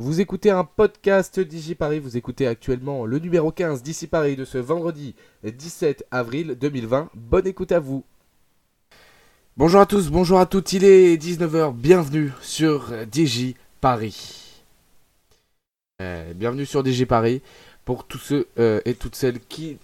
Vous écoutez un podcast DigiParis, vous écoutez actuellement le numéro 15 d'ici Paris de ce vendredi 17 avril 2020. Bonne écoute à vous. Bonjour à tous, bonjour à toutes, il est 19h, bienvenue sur DigiParis. Euh, bienvenue sur DigiParis pour tous ceux euh, et toutes celles qui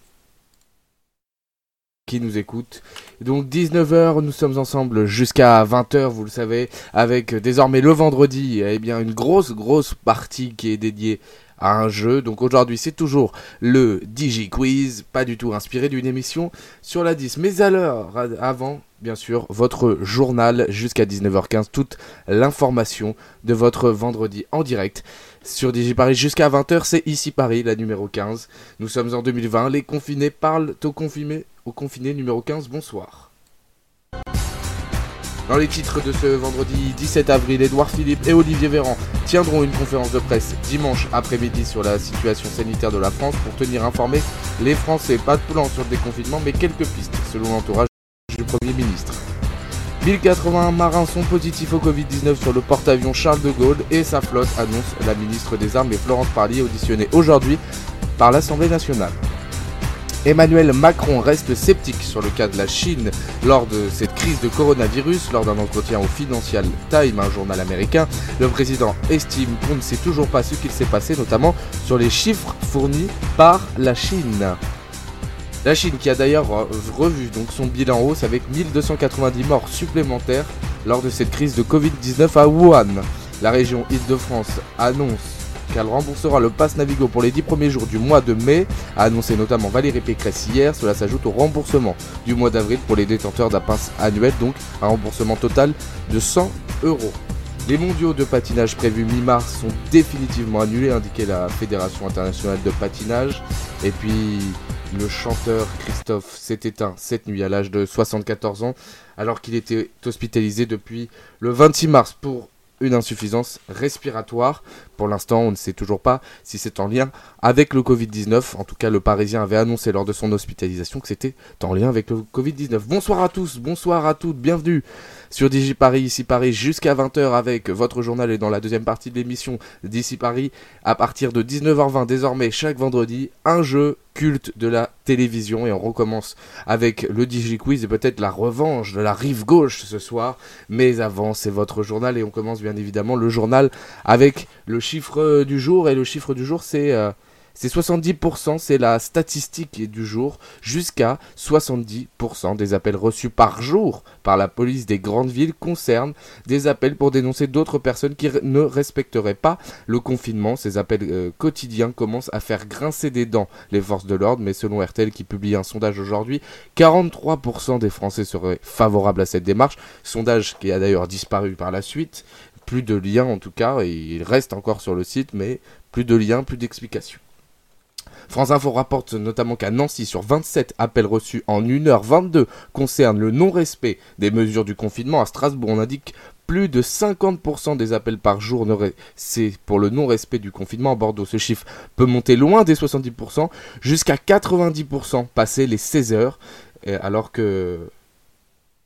qui nous écoutent. Donc 19h, nous sommes ensemble jusqu'à 20h, vous le savez, avec désormais le vendredi, eh bien une grosse grosse partie qui est dédiée à un jeu. Donc aujourd'hui, c'est toujours le Digi Quiz, pas du tout inspiré d'une émission sur la 10, mais à l'heure avant, bien sûr, votre journal jusqu'à 19h15, toute l'information de votre vendredi en direct sur DigiParis jusqu'à 20h, c'est ici Paris, la numéro 15. Nous sommes en 2020, les confinés parlent au confiné, au confiné numéro 15, bonsoir. Dans les titres de ce vendredi 17 avril, Édouard Philippe et Olivier Véran tiendront une conférence de presse dimanche après-midi sur la situation sanitaire de la France pour tenir informés les Français. Pas de plan sur le déconfinement, mais quelques pistes selon l'entourage du Premier ministre. 1081 marins sont positifs au Covid-19 sur le porte-avions Charles de Gaulle et sa flotte, annonce la ministre des Armes et Florence Parly, auditionnée aujourd'hui par l'Assemblée nationale. Emmanuel Macron reste sceptique sur le cas de la Chine lors de cette crise de coronavirus. Lors d'un entretien au Financial Times, un journal américain, le président estime qu'on ne sait toujours pas ce qu'il s'est passé, notamment sur les chiffres fournis par la Chine. La Chine qui a d'ailleurs revu donc son bilan hausse avec 1290 morts supplémentaires lors de cette crise de Covid-19 à Wuhan. La région Île-de-France annonce qu'elle remboursera le pass Navigo pour les 10 premiers jours du mois de mai, a annoncé notamment Valérie Pécresse hier. Cela s'ajoute au remboursement du mois d'avril pour les détenteurs d'un pass annuel, donc un remboursement total de 100 euros. Les mondiaux de patinage prévus mi-mars sont définitivement annulés, indiquait la Fédération internationale de patinage. Et puis, le chanteur Christophe s'est éteint cette nuit à l'âge de 74 ans, alors qu'il était hospitalisé depuis le 26 mars pour une insuffisance respiratoire. Pour l'instant, on ne sait toujours pas si c'est en lien avec le Covid-19. En tout cas, le Parisien avait annoncé lors de son hospitalisation que c'était en lien avec le Covid-19. Bonsoir à tous, bonsoir à toutes, bienvenue sur Digi Paris, ici Paris, jusqu'à 20h avec votre journal et dans la deuxième partie de l'émission d'ici Paris, à partir de 19h20 désormais chaque vendredi, un jeu culte de la télévision et on recommence avec le Digi Quiz et peut-être la revanche de la rive gauche ce soir. Mais avant, c'est votre journal et on commence bien évidemment le journal avec le chiffre du jour et le chiffre du jour c'est euh, c'est 70%, c'est la statistique du jour, jusqu'à 70% des appels reçus par jour par la police des grandes villes concernent des appels pour dénoncer d'autres personnes qui ne respecteraient pas le confinement. Ces appels euh, quotidiens commencent à faire grincer des dents les forces de l'ordre, mais selon RTL qui publie un sondage aujourd'hui, 43% des Français seraient favorables à cette démarche, sondage qui a d'ailleurs disparu par la suite. Plus de liens en tout cas, et il reste encore sur le site, mais plus de liens, plus d'explications. France Info rapporte notamment qu'à Nancy, sur 27 appels reçus en 1h22 concernent le non-respect des mesures du confinement. À Strasbourg, on indique plus de 50% des appels par jour, c'est pour le non-respect du confinement. À Bordeaux, ce chiffre peut monter loin des 70%, jusqu'à 90% passé les 16 heures, alors que,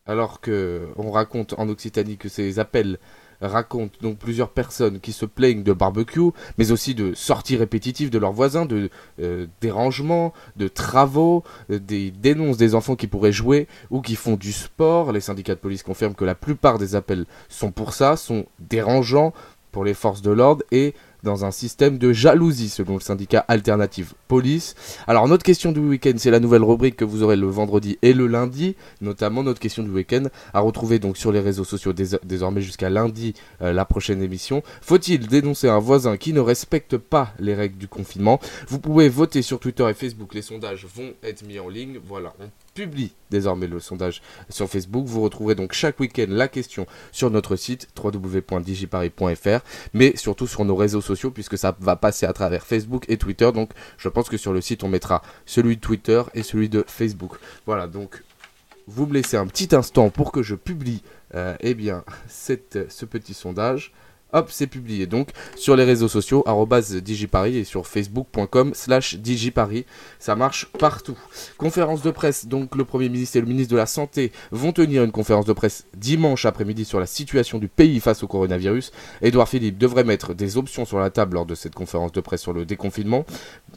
alors que on raconte en Occitanie que ces appels raconte donc plusieurs personnes qui se plaignent de barbecue, mais aussi de sorties répétitives de leurs voisins, de euh, dérangements, de travaux, euh, des dénonces des enfants qui pourraient jouer ou qui font du sport. Les syndicats de police confirment que la plupart des appels sont pour ça, sont dérangeants pour les forces de l'ordre et dans un système de jalousie, selon le syndicat Alternative Police. Alors, notre question du week-end, c'est la nouvelle rubrique que vous aurez le vendredi et le lundi, notamment notre question du week-end, à retrouver sur les réseaux sociaux désormais jusqu'à lundi, euh, la prochaine émission. Faut-il dénoncer un voisin qui ne respecte pas les règles du confinement? Vous pouvez voter sur Twitter et Facebook, les sondages vont être mis en ligne. Voilà, on publie désormais le sondage sur Facebook. Vous retrouverez donc chaque week-end la question sur notre site www.digiparis.fr, mais surtout sur nos réseaux sociaux puisque ça va passer à travers Facebook et Twitter. Donc je pense que sur le site on mettra celui de Twitter et celui de Facebook. Voilà, donc vous me laissez un petit instant pour que je publie euh, eh bien, ce petit sondage. Hop, c'est publié. Donc sur les réseaux sociaux, digiparis et sur facebook.com slash digiparis. Ça marche partout. Conférence de presse, donc le Premier ministre et le ministre de la Santé vont tenir une conférence de presse dimanche après-midi sur la situation du pays face au coronavirus. Édouard Philippe devrait mettre des options sur la table lors de cette conférence de presse sur le déconfinement,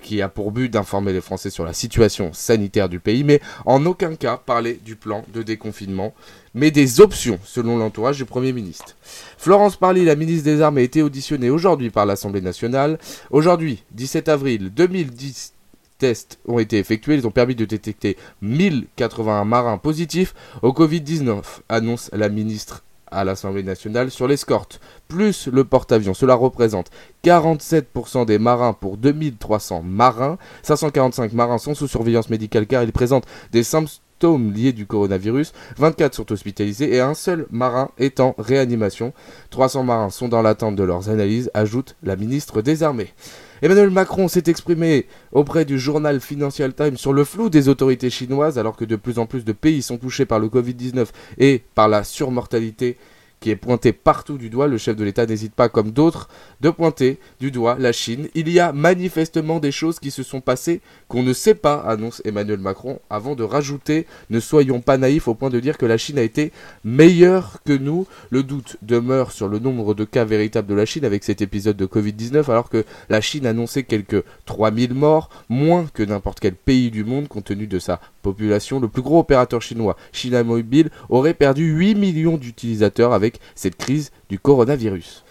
qui a pour but d'informer les Français sur la situation sanitaire du pays, mais en aucun cas parler du plan de déconfinement mais des options, selon l'entourage du Premier ministre. Florence Parly, la ministre des Armes, a été auditionnée aujourd'hui par l'Assemblée nationale. Aujourd'hui, 17 avril 2010, tests ont été effectués. Ils ont permis de détecter 1081 marins positifs au Covid-19, annonce la ministre à l'Assemblée nationale sur l'escorte, plus le porte-avions. Cela représente 47% des marins pour 2300 marins. 545 marins sont sous surveillance médicale car ils présentent des symptômes liés du coronavirus, 24 sont hospitalisés et un seul marin est en réanimation. 300 marins sont dans l'attente de leurs analyses, ajoute la ministre des Armées. Emmanuel Macron s'est exprimé auprès du journal Financial Times sur le flou des autorités chinoises alors que de plus en plus de pays sont touchés par le Covid-19 et par la surmortalité qui est pointé partout du doigt. Le chef de l'État n'hésite pas, comme d'autres, de pointer du doigt la Chine. Il y a manifestement des choses qui se sont passées qu'on ne sait pas, annonce Emmanuel Macron, avant de rajouter ne soyons pas naïfs au point de dire que la Chine a été meilleure que nous. Le doute demeure sur le nombre de cas véritables de la Chine avec cet épisode de Covid-19, alors que la Chine annonçait quelques 3000 morts, moins que n'importe quel pays du monde compte tenu de sa population. Le plus gros opérateur chinois, China Mobile, aurait perdu 8 millions d'utilisateurs avec cette crise du coronavirus.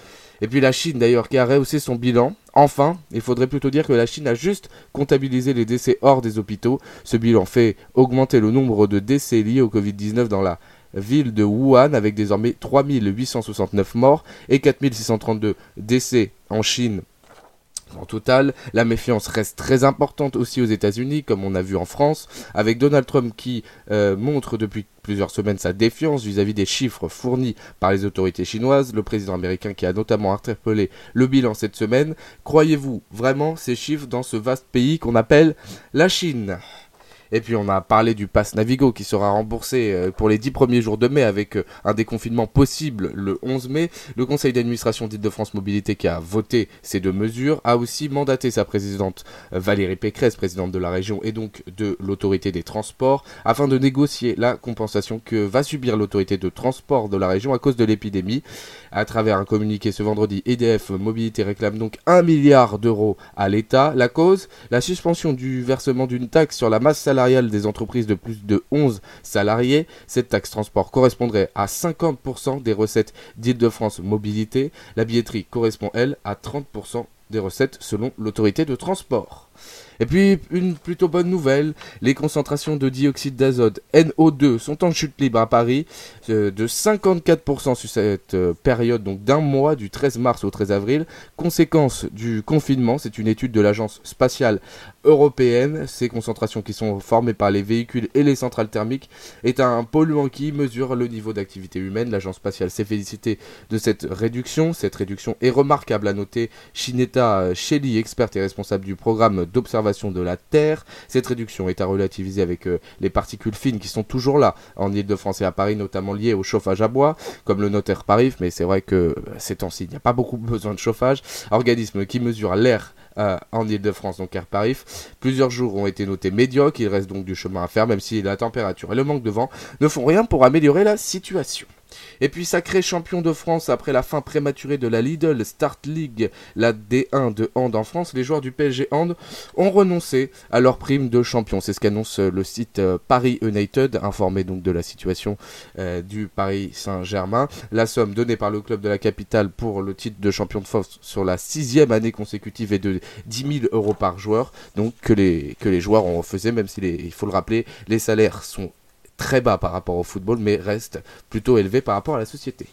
Et puis la Chine d'ailleurs qui a rehaussé son bilan. Enfin, il faudrait plutôt dire que la Chine a juste comptabilisé les décès hors des hôpitaux. Ce bilan fait augmenter le nombre de décès liés au Covid-19 dans la ville de Wuhan avec désormais 3869 morts et 4632 décès en Chine en total, la méfiance reste très importante aussi aux États-Unis, comme on a vu en France, avec Donald Trump qui euh, montre depuis plusieurs semaines sa défiance vis-à-vis des chiffres fournis par les autorités chinoises, le président américain qui a notamment interpellé le bilan cette semaine. Croyez-vous vraiment ces chiffres dans ce vaste pays qu'on appelle la Chine? Et puis on a parlé du pass Navigo qui sera remboursé euh, pour les 10 premiers jours de mai avec euh, un déconfinement possible le 11 mai. Le conseil d'administration d'Île-de-France Mobilité qui a voté ces deux mesures a aussi mandaté sa présidente euh, Valérie Pécresse, présidente de la région et donc de l'autorité des transports, afin de négocier la compensation que va subir l'autorité de transport de la région à cause de l'épidémie. À travers un communiqué ce vendredi, EDF Mobilité réclame donc 1 milliard d'euros à l'État. La cause La suspension du versement d'une taxe sur la masse des entreprises de plus de 11 salariés. Cette taxe transport correspondrait à 50% des recettes d'Île-de-France Mobilité. La billetterie correspond, elle, à 30% des recettes selon l'autorité de transport. Et puis, une plutôt bonne nouvelle, les concentrations de dioxyde d'azote NO2 sont en chute libre à Paris euh, de 54% sur cette euh, période, donc d'un mois, du 13 mars au 13 avril. Conséquence du confinement, c'est une étude de l'Agence spatiale européenne. Ces concentrations qui sont formées par les véhicules et les centrales thermiques est un polluant qui mesure le niveau d'activité humaine. L'Agence spatiale s'est félicitée de cette réduction. Cette réduction est remarquable à noter. Shineta Shelley, experte et responsable du programme d'observation de la Terre. Cette réduction est à relativiser avec euh, les particules fines qui sont toujours là en Ile-de-France et à Paris, notamment liées au chauffage à bois, comme le notaire Paris, mais c'est vrai que euh, ces temps-ci, il n'y a pas beaucoup besoin de chauffage. Organisme qui mesure l'air en Ile-de-France, donc Air Paris. Plusieurs jours ont été notés médiocres, il reste donc du chemin à faire, même si la température et le manque de vent ne font rien pour améliorer la situation. Et puis sacré champion de France après la fin prématurée de la Lidl Start League, la D1 de hand en France, les joueurs du PSG Hand ont renoncé à leur prime de champion. C'est ce qu'annonce euh, le site euh, Paris United, informé donc de la situation euh, du Paris Saint-Germain. La somme donnée par le club de la capitale pour le titre de champion de France sur la sixième année consécutive est de 10 000 euros par joueur, donc que les, joueurs ont refusé, même si il faut le rappeler, les salaires sont très bas par rapport au football, mais reste plutôt élevé par rapport à la société.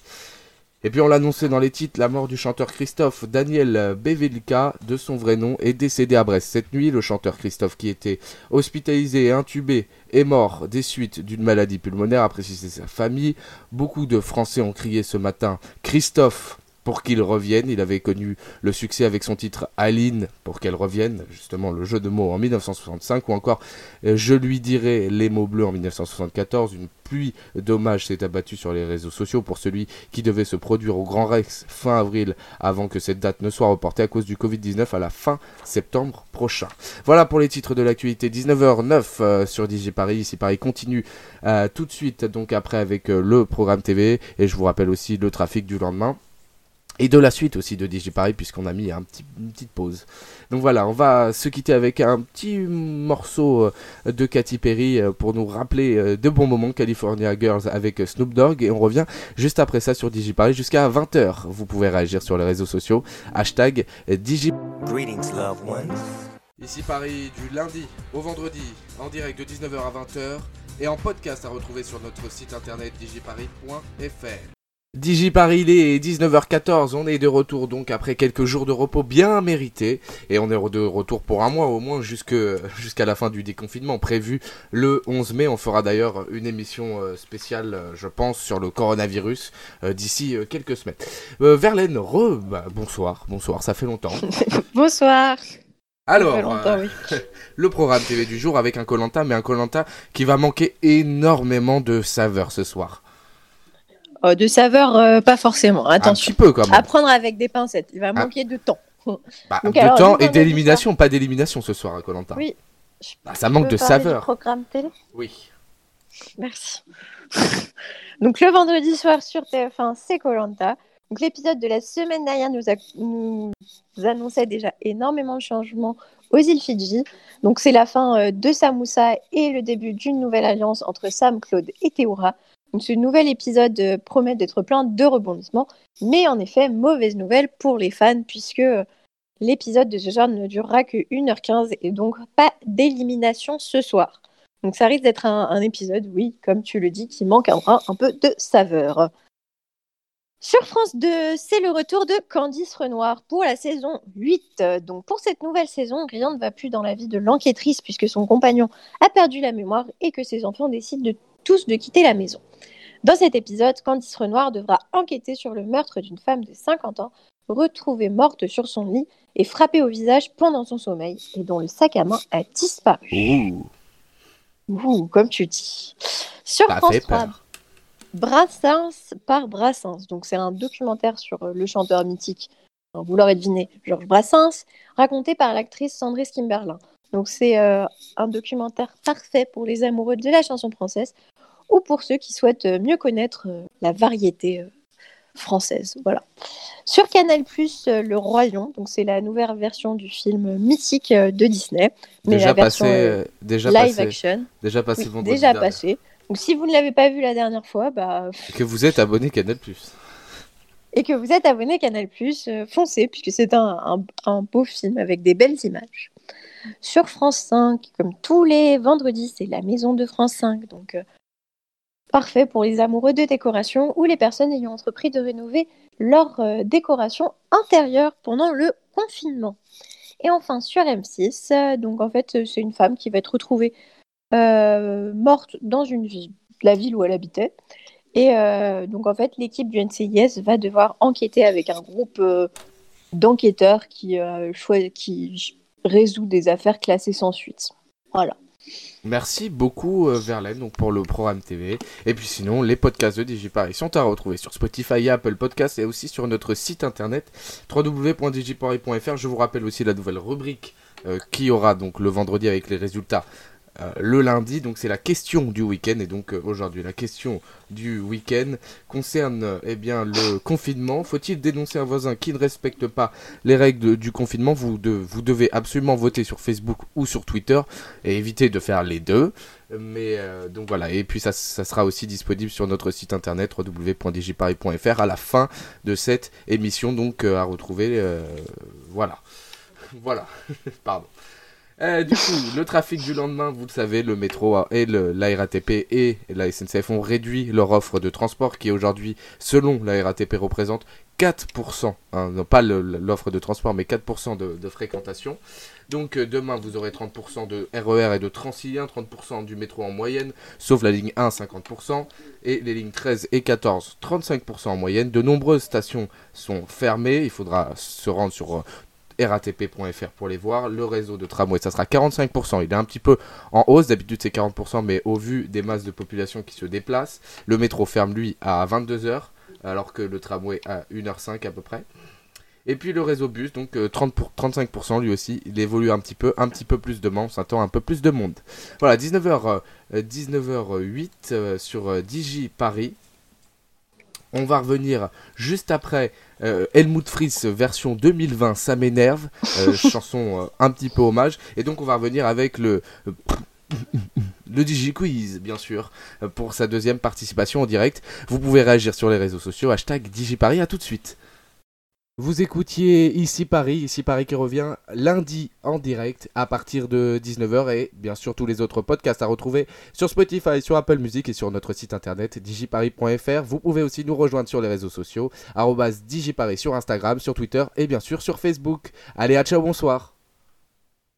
Et puis on l'annonçait dans les titres, la mort du chanteur Christophe Daniel Bevelka, de son vrai nom, est décédé à Brest. Cette nuit, le chanteur Christophe, qui était hospitalisé et intubé, est mort des suites d'une maladie pulmonaire, a précisé sa famille. Beaucoup de Français ont crié ce matin Christophe pour qu'il revienne. Il avait connu le succès avec son titre Aline pour qu'elle revienne, justement le jeu de mots en 1965, ou encore euh, Je lui dirai les mots bleus en 1974. Une pluie d'hommages s'est abattue sur les réseaux sociaux pour celui qui devait se produire au Grand Rex fin avril avant que cette date ne soit reportée à cause du Covid-19 à la fin septembre prochain. Voilà pour les titres de l'actualité 19h09 euh, sur DJ Paris. Ici Paris continue euh, tout de suite donc après avec le programme TV et je vous rappelle aussi le trafic du lendemain et de la suite aussi de DJ Paris puisqu'on a mis un petit, une petite pause. Donc voilà, on va se quitter avec un petit morceau euh, de Katy Perry euh, pour nous rappeler euh, de bons moments California Girls avec Snoop Dogg et on revient juste après ça sur DJ Paris jusqu'à 20h. Vous pouvez réagir sur les réseaux sociaux hashtag DJ. Greetings loved ones. Ici Paris du lundi au vendredi en direct de 19h à 20h et en podcast à retrouver sur notre site internet digiparis.fr. Digi Paris, il est 19h14, on est de retour donc après quelques jours de repos bien mérités et on est de retour pour un mois au moins jusqu'à la fin du déconfinement prévu le 11 mai. On fera d'ailleurs une émission euh, spéciale, euh, je pense, sur le coronavirus euh, d'ici quelques semaines. Verlaine, re, bah, bonsoir, bonsoir, ça fait longtemps. bonsoir. Alors, le programme TV du jour avec un Colanta, mais un Colanta qui va manquer énormément de saveur ce soir. Oh, de saveur, euh, pas forcément. Attention. Un petit peu quand même. À avec des pincettes. Il va ah. manquer de temps. Bah, de temps et d'élimination, pas d'élimination ce soir à Colanta. Oui. Bah, ça manque de saveur. programme télé? Oui. Merci. Donc le vendredi soir sur TF1, c'est Colanta. Donc l'épisode de la semaine dernière nous, nous, annonçait déjà énormément de changements aux îles Fidji. Donc c'est la fin euh, de Samoussa et le début d'une nouvelle alliance entre Sam, Claude et Théoura. Ce nouvel épisode euh, promet d'être plein de rebondissements, mais en effet, mauvaise nouvelle pour les fans, puisque euh, l'épisode de ce genre ne durera que 1h15 et donc pas d'élimination ce soir. Donc ça risque d'être un, épisode, oui, comme tu le dis, qui manque un, un peu de saveur. Sur France 2, c'est le retour de Candice Renoir pour la saison 8. Donc pour cette nouvelle saison, rien ne va plus dans la vie de l'enquêtrice puisque son compagnon a perdu la mémoire et que ses enfants décident de tous de quitter la maison. Dans cet épisode, Candice Renoir devra enquêter sur le meurtre d'une femme de 50 ans, retrouvée morte sur son lit et frappée au visage pendant son sommeil, et dont le sac à main a disparu. Ouh, comme tu dis. Sur France 3, Brassens par Brassens. Donc c'est un documentaire sur euh, le chanteur mythique, vous l'aurez deviné, Georges Brassens, raconté par l'actrice Sandrine Kimberlin. Donc c'est euh, un documentaire parfait pour les amoureux de la chanson française ou pour ceux qui souhaitent euh, mieux connaître euh, la variété euh, française. Voilà. Sur Canal+, Le Roi Lion, donc c'est la nouvelle version du film mythique de Disney, mais déjà la version passé, déjà live passé, action. Déjà passé vendredi. Déjà passé. Donc si vous ne l'avez pas vu la dernière fois, bah. que vous êtes abonné Canal+. Et que vous êtes abonné Canal+, foncez puisque c'est un, un beau film avec des belles images. Sur France 5, comme tous les vendredis, c'est la maison de France 5, donc parfait pour les amoureux de décoration ou les personnes ayant entrepris de rénover leur euh, décoration intérieure pendant le confinement. Et enfin sur M6, euh, donc en fait c'est une femme qui va être retrouvée euh, morte dans une la ville où elle habitait. Et donc en fait l'équipe du NCIS va devoir enquêter avec un groupe d'enquêteurs qui, qui résout des affaires classées sans suite. Voilà. Merci beaucoup euh, Verlaine donc pour le programme TV. Et puis sinon, les podcasts de Digiparis sont à retrouver sur Spotify Apple Podcasts et aussi sur notre site internet www.digiparis.fr. Je vous rappelle aussi la nouvelle rubrique euh, qui aura donc le vendredi avec les résultats euh, le lundi. Donc c'est la question du week-end. Et donc euh, aujourd'hui, la question du week-end concerne euh, eh bien, le confinement. Faut-il dénoncer un voisin qui ne respecte pas les règles du confinement? Vous, vous devez absolument voter sur Facebook ou sur Twitter et éviter de faire les deux. Mais donc voilà, et puis ça, ça, sera aussi disponible sur notre site internet www.digiparis.fr à la fin de cette émission, donc à retrouver. voilà. Voilà, pardon. Euh, du coup, le trafic du lendemain, vous le savez, le métro et la RATP et la SNCF ont réduit leur offre de transport qui aujourd'hui, selon la RATP, représente 4%, hein, non pas l'offre de transport, mais 4% de, fréquentation. Donc euh, demain, vous aurez 30% de RER e et de Transilien, 30% du métro en moyenne, sauf la ligne 1, 50%, et les lignes 13 et 14, 35% en moyenne. De nombreuses stations sont fermées, il faudra se rendre sur euh, ratp.fr pour les voir. Le réseau de tramway, ça sera 45%. Il est un petit peu en hausse. D'habitude, c'est 40%, mais au vu des masses de population qui se déplacent, le métro ferme, lui, à 22h alors que le tramway à 1h05 à peu près. Et puis le réseau bus, donc 30 euh, pour, 35% lui aussi, il évolue un petit peu, un petit peu plus de monde, on s'attend un peu plus de monde. Voilà, 19h, 19h08 sur Digi Paris. On va revenir juste après euh, Helmut Fritz version 2020, ça m'énerve, euh, chanson un petit peu hommage. Et donc on va revenir avec le le DigiQuiz, bien sûr, pour sa deuxième participation en direct. Vous pouvez réagir sur les réseaux sociaux, hashtag DigiParis, à tout de suite. Vous écoutiez Ici Paris, Ici Paris qui revient lundi en direct à partir de 19h et bien sûr tous les autres podcasts à retrouver sur Spotify, sur Apple Music et sur notre site internet digiparis.fr. Vous pouvez aussi nous rejoindre sur les réseaux sociaux, digiparis sur Instagram, sur Twitter et bien sûr sur Facebook. Allez, à ciao, bonsoir.